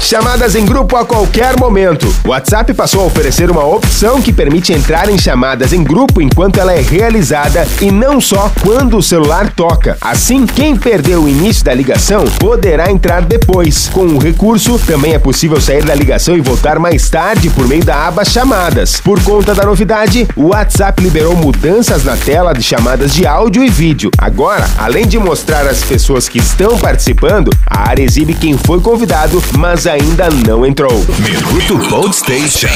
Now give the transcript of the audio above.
Chamadas em grupo a qualquer momento. O WhatsApp passou a oferecer uma opção que permite entrar em chamadas em grupo enquanto ela é realizada e não só quando o celular toca. Assim, quem perdeu o início da ligação poderá entrar depois. Com o recurso, também é possível sair da ligação e voltar mais tarde por meio da aba Chamadas. Por conta da novidade, o WhatsApp liberou mudanças na tela de chamadas de áudio e vídeo. Agora, além de mostrar as pessoas que estão participando, a área exibe quem foi convidado, mas ainda não entrou. Minuto Gold Station.